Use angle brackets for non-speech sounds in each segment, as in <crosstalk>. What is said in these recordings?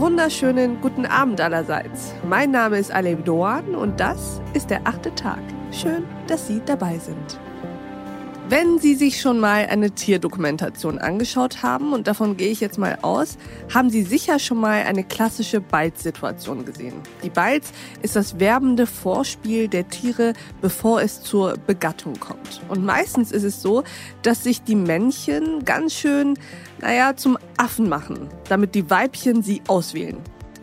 wunderschönen guten Abend allerseits. Mein Name ist Alev Doan und das ist der achte Tag. Schön, dass Sie dabei sind. Wenn Sie sich schon mal eine Tierdokumentation angeschaut haben, und davon gehe ich jetzt mal aus, haben Sie sicher schon mal eine klassische Balzsituation gesehen. Die Balz ist das werbende Vorspiel der Tiere, bevor es zur Begattung kommt. Und meistens ist es so, dass sich die Männchen ganz schön, naja, zum Affen machen, damit die Weibchen sie auswählen.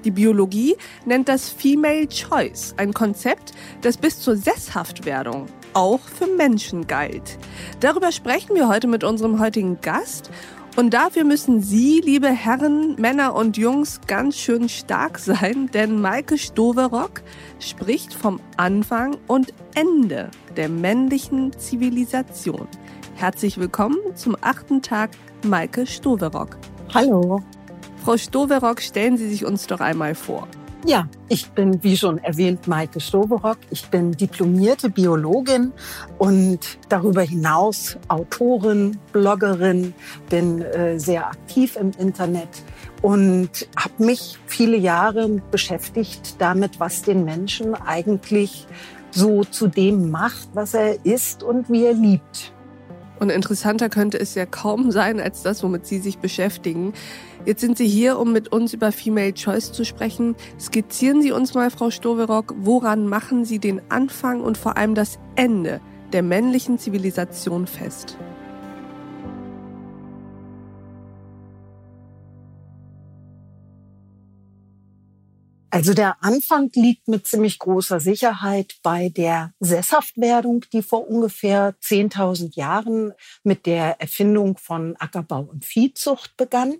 Die Biologie nennt das Female Choice, ein Konzept, das bis zur Sesshaftwerdung auch für Menschen galt. Darüber sprechen wir heute mit unserem heutigen Gast. Und dafür müssen Sie, liebe Herren, Männer und Jungs, ganz schön stark sein, denn Maike Stoverock spricht vom Anfang und Ende der männlichen Zivilisation. Herzlich willkommen zum achten Tag, Maike Stoverock. Hallo. Frau Stoverock, stellen Sie sich uns doch einmal vor. Ja, ich bin, wie schon erwähnt, Maike Stoberock. Ich bin diplomierte Biologin und darüber hinaus Autorin, Bloggerin, bin äh, sehr aktiv im Internet und habe mich viele Jahre beschäftigt damit, was den Menschen eigentlich so zu dem macht, was er ist und wie er liebt. Und interessanter könnte es ja kaum sein als das, womit Sie sich beschäftigen. Jetzt sind Sie hier, um mit uns über Female Choice zu sprechen. Skizzieren Sie uns mal, Frau Stoverock, woran machen Sie den Anfang und vor allem das Ende der männlichen Zivilisation fest? Also der Anfang liegt mit ziemlich großer Sicherheit bei der Sesshaftwerdung, die vor ungefähr 10.000 Jahren mit der Erfindung von Ackerbau und Viehzucht begann.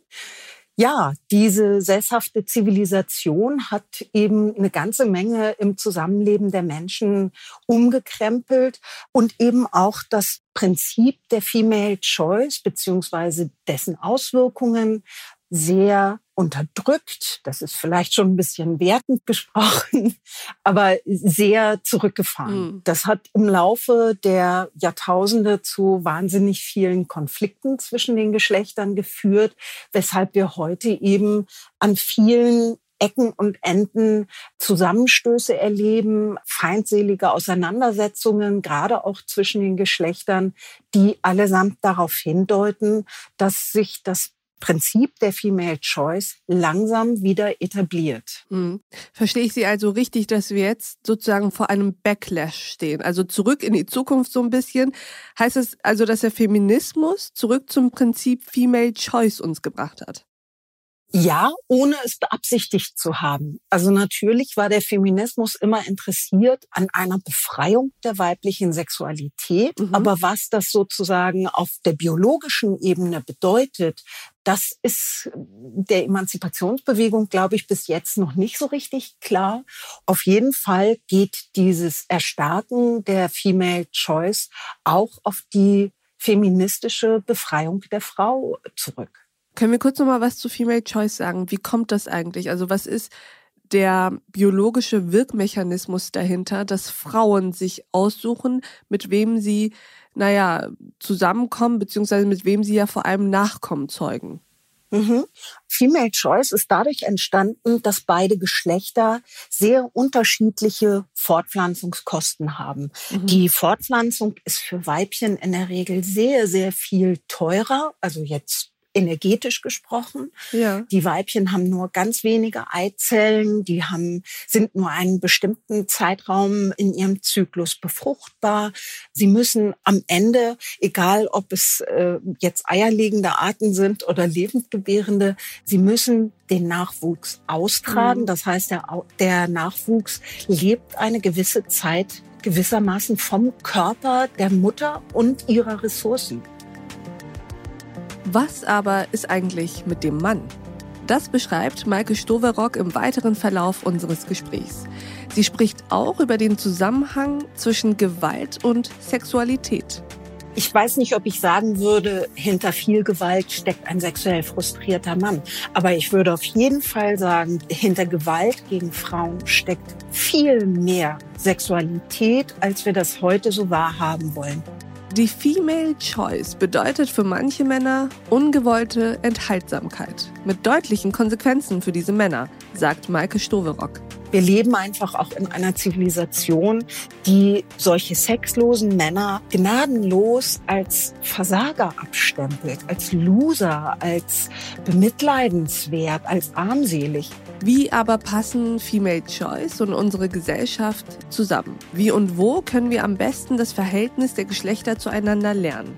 Ja, diese sesshafte Zivilisation hat eben eine ganze Menge im Zusammenleben der Menschen umgekrempelt und eben auch das Prinzip der Female Choice beziehungsweise dessen Auswirkungen sehr unterdrückt. Das ist vielleicht schon ein bisschen wertend gesprochen, <laughs> aber sehr zurückgefahren. Mhm. Das hat im Laufe der Jahrtausende zu wahnsinnig vielen Konflikten zwischen den Geschlechtern geführt, weshalb wir heute eben an vielen Ecken und Enden Zusammenstöße erleben, feindselige Auseinandersetzungen, gerade auch zwischen den Geschlechtern, die allesamt darauf hindeuten, dass sich das Prinzip der Female Choice langsam wieder etabliert. Hm. Verstehe ich Sie also richtig, dass wir jetzt sozusagen vor einem Backlash stehen, also zurück in die Zukunft so ein bisschen? Heißt es also, dass der Feminismus zurück zum Prinzip Female Choice uns gebracht hat? Ja, ohne es beabsichtigt zu haben. Also natürlich war der Feminismus immer interessiert an einer Befreiung der weiblichen Sexualität. Mhm. Aber was das sozusagen auf der biologischen Ebene bedeutet, das ist der Emanzipationsbewegung, glaube ich, bis jetzt noch nicht so richtig klar. Auf jeden Fall geht dieses Erstarken der Female Choice auch auf die feministische Befreiung der Frau zurück. Können wir kurz noch mal was zu Female Choice sagen? Wie kommt das eigentlich? Also was ist der biologische Wirkmechanismus dahinter, dass Frauen sich aussuchen, mit wem sie, naja, zusammenkommen, beziehungsweise mit wem sie ja vor allem Nachkommen zeugen? Mhm. Female Choice ist dadurch entstanden, dass beide Geschlechter sehr unterschiedliche Fortpflanzungskosten haben. Mhm. Die Fortpflanzung ist für Weibchen in der Regel sehr, sehr viel teurer, also jetzt energetisch gesprochen. Ja. Die Weibchen haben nur ganz wenige Eizellen, die haben, sind nur einen bestimmten Zeitraum in ihrem Zyklus befruchtbar. Sie müssen am Ende, egal ob es äh, jetzt eierlegende Arten sind oder lebendgebärende, sie müssen den Nachwuchs austragen. Mhm. Das heißt, der, der Nachwuchs lebt eine gewisse Zeit gewissermaßen vom Körper der Mutter und ihrer Ressourcen. Was aber ist eigentlich mit dem Mann? Das beschreibt Maike Stoverock im weiteren Verlauf unseres Gesprächs. Sie spricht auch über den Zusammenhang zwischen Gewalt und Sexualität. Ich weiß nicht, ob ich sagen würde, hinter viel Gewalt steckt ein sexuell frustrierter Mann. Aber ich würde auf jeden Fall sagen, hinter Gewalt gegen Frauen steckt viel mehr Sexualität, als wir das heute so wahrhaben wollen. Die Female Choice bedeutet für manche Männer ungewollte Enthaltsamkeit mit deutlichen Konsequenzen für diese Männer, sagt Maike Stoverock. Wir leben einfach auch in einer Zivilisation, die solche sexlosen Männer gnadenlos als Versager abstempelt, als Loser, als bemitleidenswert, als armselig. Wie aber passen Female Choice und unsere Gesellschaft zusammen? Wie und wo können wir am besten das Verhältnis der Geschlechter zueinander lernen?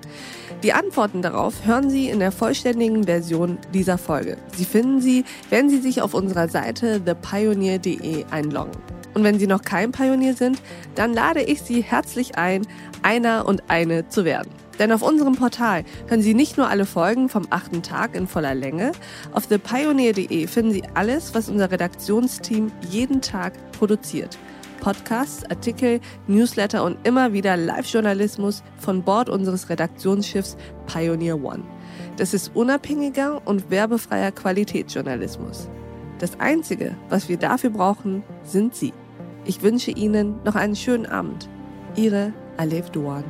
Die Antworten darauf hören Sie in der vollständigen Version dieser Folge. Sie finden sie, wenn Sie sich auf unserer Seite thepioneer.de einloggen. Und wenn Sie noch kein Pionier sind, dann lade ich Sie herzlich ein, einer und eine zu werden. Denn auf unserem Portal hören Sie nicht nur alle Folgen vom achten Tag in voller Länge, auf thepioneer.de finden Sie alles, was unser Redaktionsteam jeden Tag produziert. Podcasts, Artikel, Newsletter und immer wieder Live-Journalismus von Bord unseres Redaktionsschiffs Pioneer One. Das ist unabhängiger und werbefreier Qualitätsjournalismus. Das Einzige, was wir dafür brauchen, sind Sie. Ich wünsche Ihnen noch einen schönen Abend. Ihre Alef Duan.